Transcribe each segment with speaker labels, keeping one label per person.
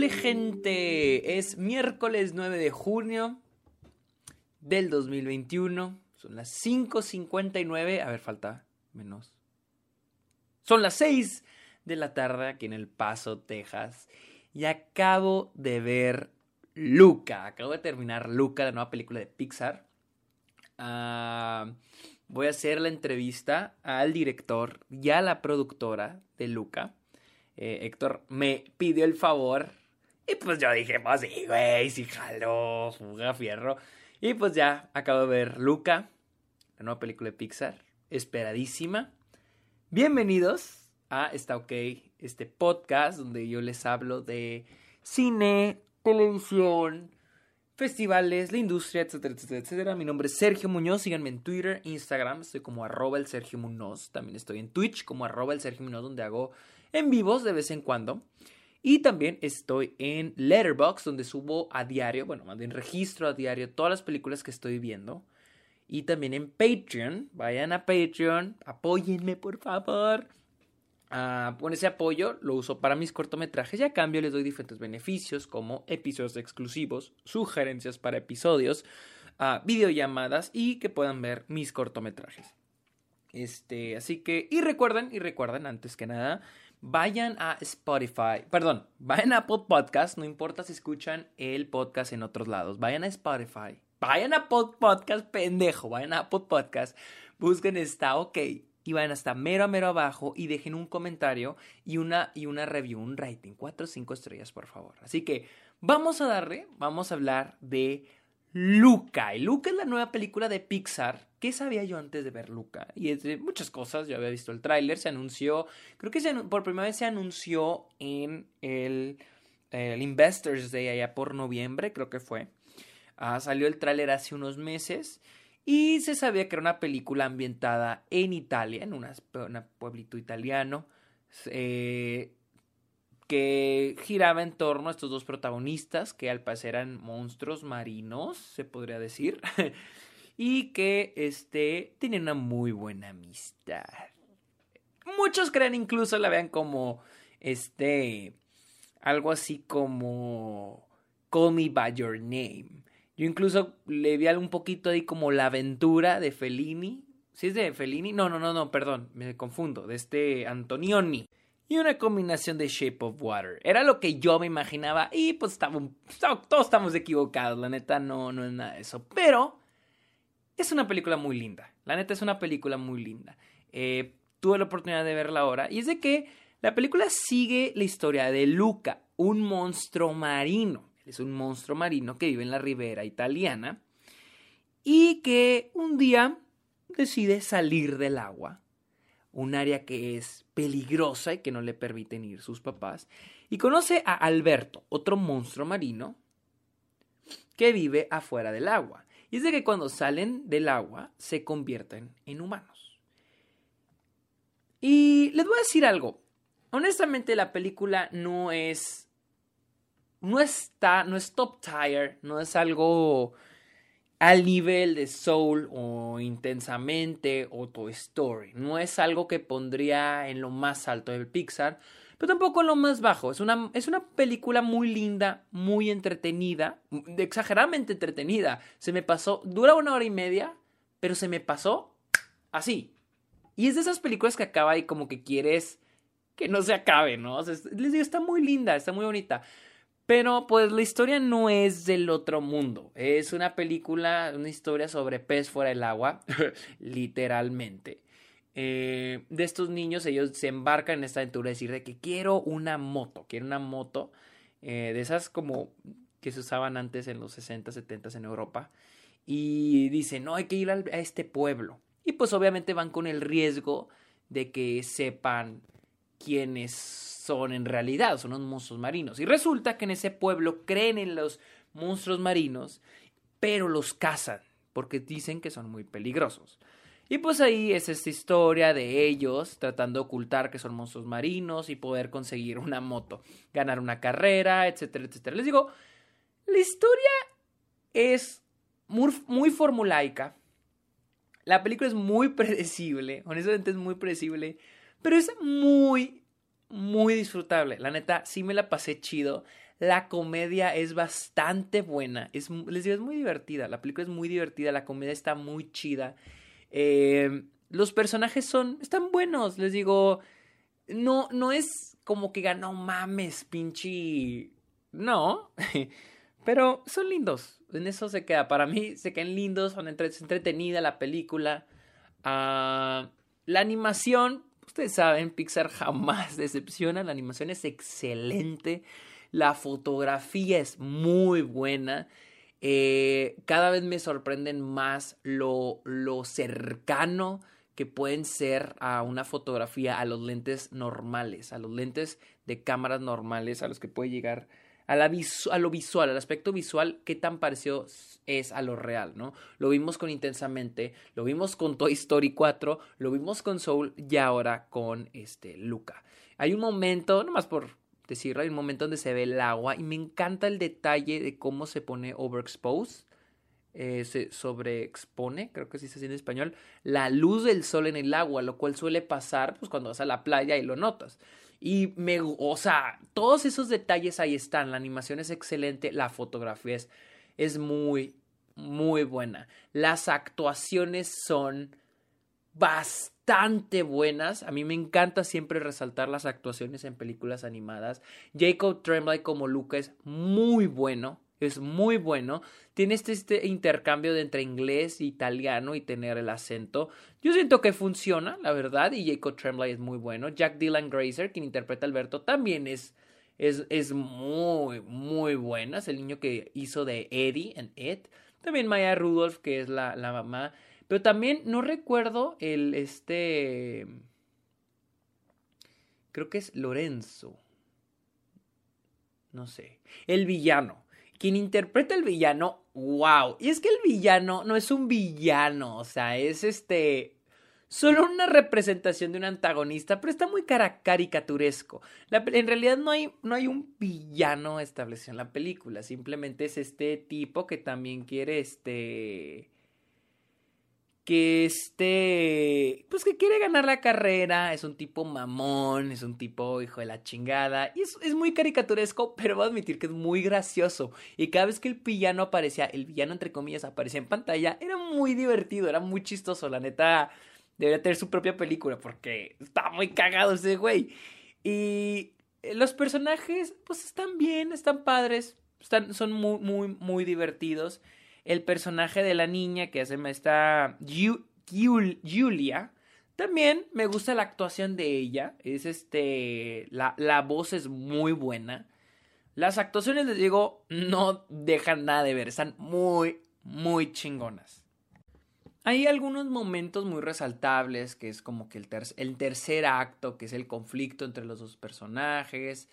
Speaker 1: Hule gente, es miércoles 9 de junio del 2021. Son las 5.59. A ver, falta menos. Son las 6 de la tarde aquí en El Paso, Texas. Y acabo de ver Luca. Acabo de terminar Luca, la nueva película de Pixar. Ah, voy a hacer la entrevista al director y a la productora de Luca. Eh, Héctor me pidió el favor. Y pues yo dije, pues sí, güey, sí jaló, fuga fierro. Y pues ya acabo de ver Luca, la nueva película de Pixar, esperadísima. Bienvenidos a Está OK, este podcast donde yo les hablo de cine, televisión, festivales, la industria, etcétera, etcétera, etcétera. Mi nombre es Sergio Muñoz, síganme en Twitter, Instagram, estoy como arroba el Sergio Muñoz. También estoy en Twitch como arroba el Sergio Muñoz, donde hago en vivos de vez en cuando. Y también estoy en Letterboxd, donde subo a diario, bueno, más bien registro a diario todas las películas que estoy viendo. Y también en Patreon, vayan a Patreon, apóyenme por favor. Uh, con ese apoyo lo uso para mis cortometrajes y a cambio les doy diferentes beneficios como episodios exclusivos, sugerencias para episodios, uh, videollamadas y que puedan ver mis cortometrajes. Este, así que, y recuerden, y recuerden antes que nada, vayan a Spotify, perdón, vayan a Apple Podcast, no importa si escuchan el podcast en otros lados, vayan a Spotify, vayan a Apple Podcast, pendejo, vayan a Apple Podcast, busquen está ok y vayan hasta mero a mero abajo y dejen un comentario y una, y una review, un rating, 4 o 5 estrellas, por favor. Así que vamos a darle, vamos a hablar de Luca. Y Luca es la nueva película de Pixar. ¿Qué sabía yo antes de ver Luca? Y es de muchas cosas. Yo había visto el tráiler, se anunció, creo que por primera vez se anunció en el, Investors Day allá por noviembre, creo que fue. Ah, salió el tráiler hace unos meses. Y se sabía que era una película ambientada en Italia, en un pueblito italiano, que giraba en torno a estos dos protagonistas, que al parecer eran monstruos marinos, se podría decir, y que este, tenían una muy buena amistad. Muchos creen incluso la vean como, este, algo así como Call Me By Your Name yo incluso le vi un poquito ahí como la aventura de Fellini. ¿Sí es de Fellini? No, no, no, no, perdón, me confundo. De este Antonioni. Y una combinación de Shape of Water. Era lo que yo me imaginaba. Y pues estaba, todos estamos equivocados. La neta no, no es nada de eso. Pero es una película muy linda. La neta es una película muy linda. Eh, tuve la oportunidad de verla ahora. Y es de que la película sigue la historia de Luca, un monstruo marino es un monstruo marino que vive en la ribera italiana y que un día decide salir del agua, un área que es peligrosa y que no le permiten ir sus papás, y conoce a Alberto, otro monstruo marino que vive afuera del agua. Y es de que cuando salen del agua se convierten en humanos. Y les voy a decir algo. Honestamente la película no es no está, no es top tier, no es algo al nivel de Soul o Intensamente o Toy Story. No es algo que pondría en lo más alto del Pixar, pero tampoco lo más bajo. Es una, es una película muy linda, muy entretenida, exageradamente entretenida. Se me pasó, dura una hora y media, pero se me pasó así. Y es de esas películas que acaba y como que quieres que no se acabe, ¿no? les digo, está muy linda, está muy bonita. Pero pues la historia no es del otro mundo. Es una película, una historia sobre pez fuera del agua, literalmente. Eh, de estos niños, ellos se embarcan en esta aventura de decir de que quiero una moto, quiero una moto eh, de esas como que se usaban antes en los 60, 70 en Europa. Y dicen, no, hay que ir a este pueblo. Y pues obviamente van con el riesgo de que sepan quiénes son en realidad, son unos monstruos marinos. Y resulta que en ese pueblo creen en los monstruos marinos, pero los cazan, porque dicen que son muy peligrosos. Y pues ahí es esta historia de ellos tratando de ocultar que son monstruos marinos y poder conseguir una moto, ganar una carrera, etcétera, etcétera. Les digo, la historia es muy, muy formulaica. La película es muy predecible, honestamente es muy predecible, pero es muy, muy disfrutable. La neta, sí me la pasé chido. La comedia es bastante buena. Es, les digo, es muy divertida. La película es muy divertida. La comedia está muy chida. Eh, los personajes son. están buenos. Les digo. No, no es como que ganó mames, pinche. No. Pero son lindos. En eso se queda. Para mí se quedan lindos. Son entretenida la película. Ah, la animación. Ustedes saben, Pixar jamás decepciona. La animación es excelente. La fotografía es muy buena. Eh, cada vez me sorprenden más lo, lo cercano que pueden ser a una fotografía, a los lentes normales, a los lentes de cámaras normales, a los que puede llegar a, la a lo visual, al aspecto visual, qué tan parecido es a lo real, ¿no? Lo vimos con Intensamente, lo vimos con Toy Story 4, lo vimos con Soul y ahora con este Luca. Hay un momento, nomás por decirlo, hay un momento donde se ve el agua y me encanta el detalle de cómo se pone overexposed. Eh, se sobreexpone, creo que así se dice en español, la luz del sol en el agua, lo cual suele pasar pues cuando vas a la playa y lo notas. Y me, o sea, todos esos detalles ahí están. La animación es excelente, la fotografía es, es muy, muy buena. Las actuaciones son bastante buenas. A mí me encanta siempre resaltar las actuaciones en películas animadas. Jacob Tremblay como Luca es muy bueno es muy bueno. Tiene este, este, intercambio de entre inglés e italiano y tener el acento. Yo siento que funciona, la verdad, y Jacob Tremblay es muy bueno. Jack Dylan Grazer, quien interpreta a Alberto, también es, es, es muy, muy buena. Es el niño que hizo de Eddie en It. También Maya Rudolph, que es la, la mamá. Pero también no recuerdo el este. Creo que es Lorenzo. No sé. El villano quien interpreta el villano, wow. Y es que el villano no es un villano, o sea, es este solo una representación de un antagonista, pero está muy caricaturesco. en realidad no hay, no hay un villano establecido en la película, simplemente es este tipo que también quiere este que este, pues que quiere ganar la carrera, es un tipo mamón, es un tipo hijo de la chingada, y es, es, muy caricaturesco, pero voy a admitir que es muy gracioso, y cada vez que el villano aparecía, el villano entre comillas aparecía en pantalla, era muy divertido, era muy chistoso, la neta, debería tener su propia película, porque está muy cagado ese güey, y los personajes, pues están bien, están padres, están, son muy, muy, muy divertidos, el personaje de la niña que hace esta Julia. También me gusta la actuación de ella. Es este. La, la voz es muy buena. Las actuaciones, les digo, no dejan nada de ver. Están muy, muy chingonas. Hay algunos momentos muy resaltables, que es como que el, el tercer acto, que es el conflicto entre los dos personajes.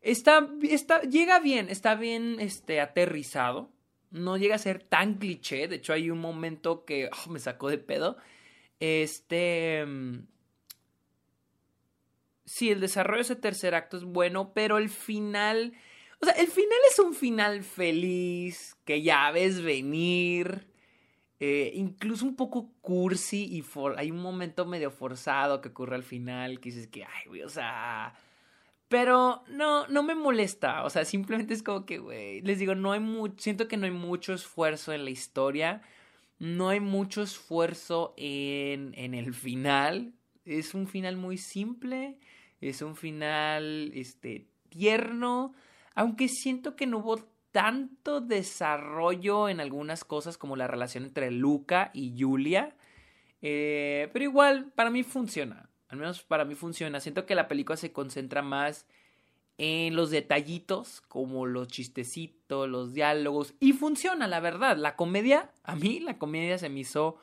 Speaker 1: Está, está, llega bien, está bien este, aterrizado no llega a ser tan cliché. De hecho, hay un momento que oh, me sacó de pedo. Este. Mm, sí, el desarrollo de ese tercer acto es bueno, pero el final. O sea, el final es un final feliz, que ya ves venir. Eh, incluso un poco cursi y hay un momento medio forzado que ocurre al final que dices que, ay, güey, o sea, pero no, no me molesta. O sea, simplemente es como que, güey, les digo, no hay mucho, siento que no hay mucho esfuerzo en la historia. No hay mucho esfuerzo en, en el final. Es un final muy simple. Es un final, este, tierno. Aunque siento que no hubo tanto desarrollo en algunas cosas como la relación entre Luca y Julia. Eh, pero igual, para mí funciona. Al menos para mí funciona. Siento que la película se concentra más en los detallitos, como los chistecitos, los diálogos. Y funciona, la verdad. La comedia, a mí la comedia se me hizo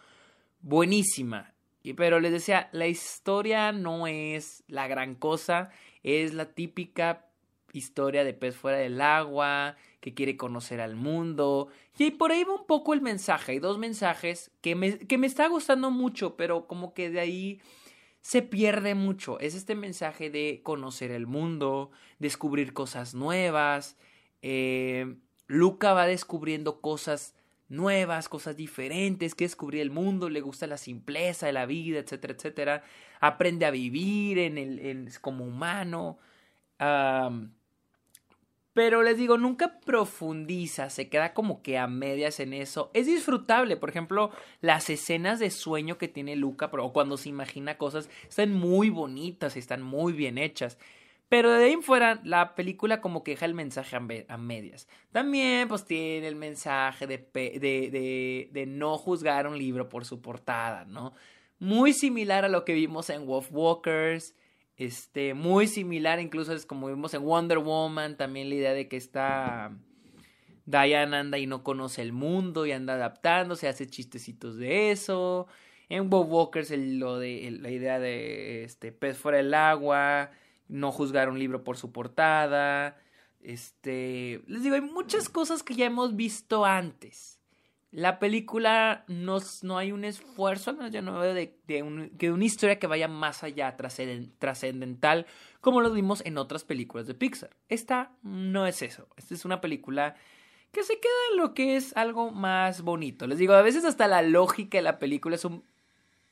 Speaker 1: buenísima. Pero les decía, la historia no es la gran cosa. Es la típica historia de pez fuera del agua, que quiere conocer al mundo. Y por ahí va un poco el mensaje. Hay dos mensajes que me, que me está gustando mucho, pero como que de ahí se pierde mucho. Es este mensaje de conocer el mundo, descubrir cosas nuevas. Eh, Luca va descubriendo cosas nuevas, cosas diferentes, que descubrir el mundo, le gusta la simpleza de la vida, etcétera, etcétera. Aprende a vivir en el, como humano. Pero les digo, nunca profundiza, se queda como que a medias en eso. Es disfrutable, por ejemplo, las escenas de sueño que tiene Luca, o cuando se imagina cosas, están muy bonitas y están muy bien hechas. Pero de ahí en fuera, la película como que deja el mensaje a, medias. También, pues, tiene el mensaje de, de, de, de, no juzgar un libro por su portada, ¿no? Muy similar a lo que vimos en Wolf Walkers. Este, muy similar, incluso es como vimos en Wonder Woman, también la idea de que está Diane anda y no conoce el mundo y anda adaptándose, hace chistecitos de eso. En Wolf Walkers lo de la idea de este pez fuera del agua, no juzgar un libro por su portada. Este, les digo, hay muchas cosas que ya hemos visto antes. La película no, no hay un esfuerzo, al menos yo no veo de, de, una historia que vaya más allá, trascendental, como lo vimos en otras películas de Pixar. Esta no es eso. Esta es una película que se queda en lo que es algo más bonito. Les digo, a veces hasta la lógica de la película es un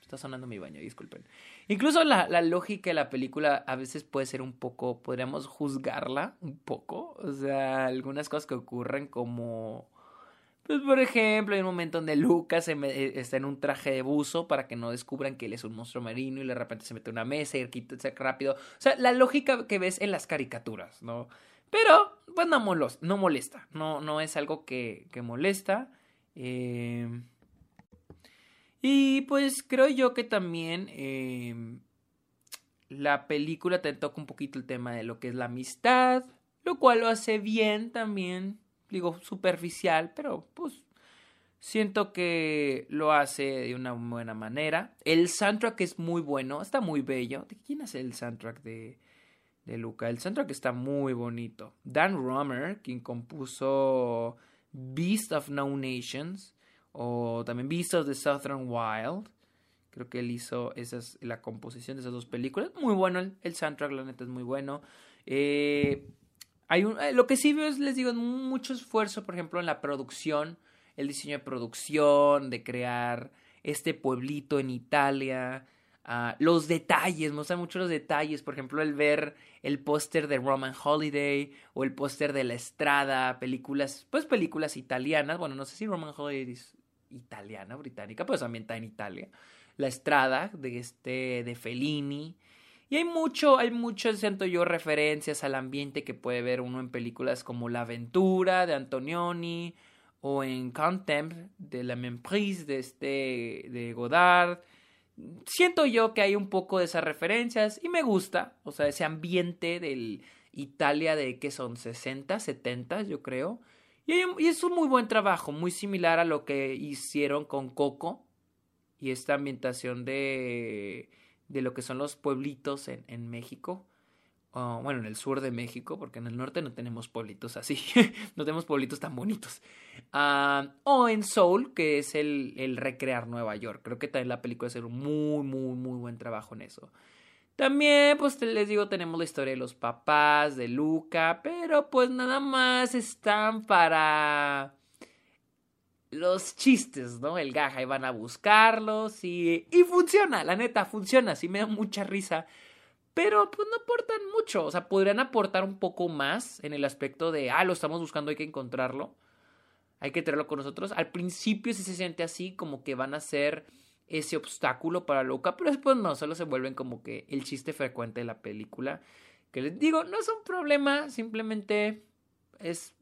Speaker 1: Está sonando mi baño, disculpen. Incluso la, la, lógica de la película a veces puede ser un poco, podríamos juzgarla un poco. O sea, algunas cosas que ocurren como... Pues por ejemplo, hay un momento donde Lucas eh, está en un traje de buzo para que no descubran que él es un monstruo marino y de repente se mete en una mesa y quita rápido. O sea, la lógica que ves en las caricaturas, ¿no? Pero, pues no, no molesta. No, no es algo que, que molesta. Eh... Y pues creo yo que también em, la película te toca un poquito el tema de lo que es la amistad, lo cual lo hace bien también, digo superficial, pero pues siento que lo hace de una buena manera. El soundtrack es muy bueno, está muy bello. ¿De quién hace el soundtrack de, de Luca? El soundtrack está muy bonito. Dan Romer, quien compuso Beast of No Nations, o también Beasts of the Southern Wild. Creo que él hizo esas, la composición de esas dos películas. Muy bueno, el, soundtrack, la neta, es muy bueno. Eh, hay un, eh, lo que sí veo es, les digo, mucho esfuerzo, por ejemplo, en la producción, el diseño de producción, de crear este pueblito en Italia. Uh, los detalles, me gustan mucho los detalles. Por ejemplo, el ver el póster de Roman Holiday o el póster de La Estrada, películas, pues películas italianas. Bueno, no sé si Roman Holiday italiana, británica, pues también está en Italia. La Estrada de este de Fellini. Y hay mucho, hay mucho, siento yo, referencias al ambiente que puede ver uno en películas como La Aventura de Antonioni o en Contempt de La Memprise de este de Godard. Siento yo que hay un poco de esas referencias y me gusta, o sea, ese ambiente del Italia de que son 60, 70, yo creo. Y, es un muy buen trabajo, muy similar a lo que hicieron con Coco y esta ambientación de, de lo que son los pueblitos en, en México. bueno, en el sur de México, porque en el norte no tenemos pueblitos así, no tenemos pueblitos tan bonitos. Ah, o en Soul, que es el, el recrear Nueva York. Creo que también la película hace un muy, muy, muy buen trabajo en eso. También, pues les digo, tenemos la historia de los papás, de Luca, pero pues nada más están para los chistes, ¿no? El gaja y van a buscarlos y, y funciona, la neta, funciona, sí me da mucha risa. Pero pues no aportan mucho, o sea, podrían aportar un poco más en el aspecto de, ah, lo estamos buscando, hay que encontrarlo, hay que tenerlo con nosotros. Al principio sí se siente así, como que van a ser ese obstáculo para Luca, pero después no, solo se vuelven como que el chiste frecuente de la película. Que les digo, no es un problema, simplemente es,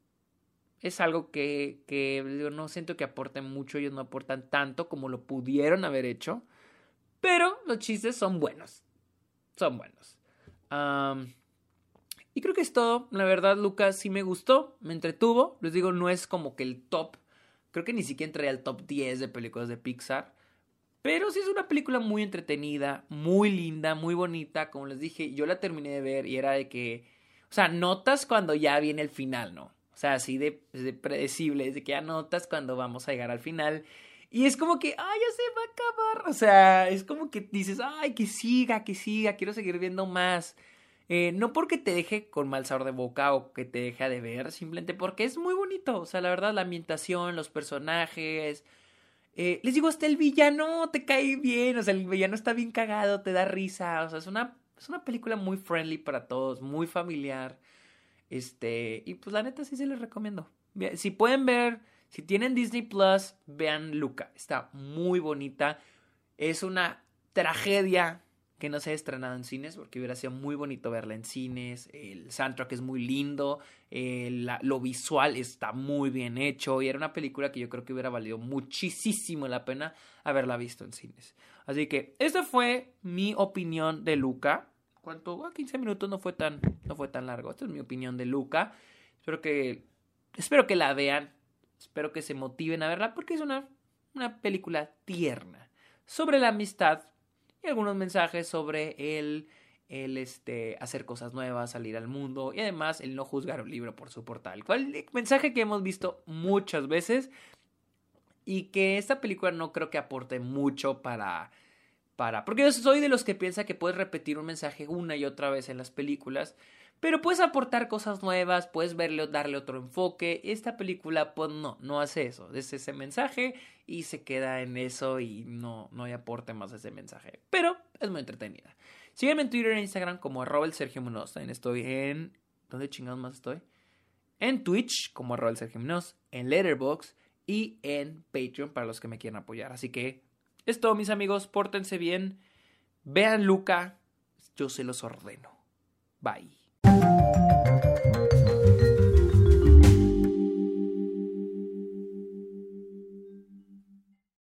Speaker 1: es algo que, que digo, no siento que aporten mucho, ellos no aportan tanto como lo pudieron haber hecho, pero los chistes son buenos, son buenos. y creo que es todo, la verdad Lucas sí me gustó, me entretuvo, les digo, no es como que el top, creo que ni siquiera entraría al top 10 de películas de Pixar. Pero sí es una película muy entretenida, muy linda, muy bonita. Como les dije, yo la terminé de ver y era de que. O sea, notas cuando ya viene el final, ¿no? O sea, así de, predecible, de que ya notas cuando vamos a llegar al final. Y es como que, ay, ya se va a acabar. O sea, es como que dices, ay, que siga, que siga, quiero seguir viendo más. Eh, no porque te deje con mal sabor de boca o que te deje de ver, simplemente porque es muy bonito. O sea, la verdad, la ambientación, los personajes, eh, les digo, hasta el villano te cae bien, o sea, el villano está bien cagado, te da risa, o sea, es una, es una película muy friendly para todos, muy familiar. Este, y pues la neta sí se les recomiendo. Si pueden ver, si tienen Disney Plus, vean Luca. Está muy bonita. Es una tragedia que no se ha estrenado en cines, porque hubiera sido muy bonito verla en cines. El soundtrack es muy lindo, lo visual está muy bien hecho y era una película que yo creo que hubiera valido muchísimo la pena haberla visto en cines. Así que esta fue mi opinión de Luca. ¿Cuánto? 15 ah, minutos no fue tan, no fue tan largo. Esta es mi opinión de Luca. Espero que, espero que la vean. Espero que se motiven a verla porque es una, una película tierna sobre la amistad algunos mensajes sobre el, el este, hacer cosas nuevas, salir al mundo y además el no juzgar un libro por su portal. ¿Cuál mensaje que hemos visto muchas veces y que esta película no creo que aporte mucho para para porque yo soy de los que piensa que puedes repetir un mensaje una y otra vez en las películas pero puedes aportar cosas nuevas, puedes verle, darle otro enfoque. Esta película, pues no, no hace eso. Es ese mensaje y se queda en eso y no, no hay aporte más ese mensaje. Pero es muy entretenida. Sígueme en Twitter e Instagram como arroba el Sergio estoy en... ¿Dónde chingados más estoy? En Twitch como arroba Sergio Munoz, en Letterboxd y en Patreon para los que me quieran apoyar. Así que es todo, mis amigos. Pórtense bien. Vean Luca. Yo se los ordeno. Bye.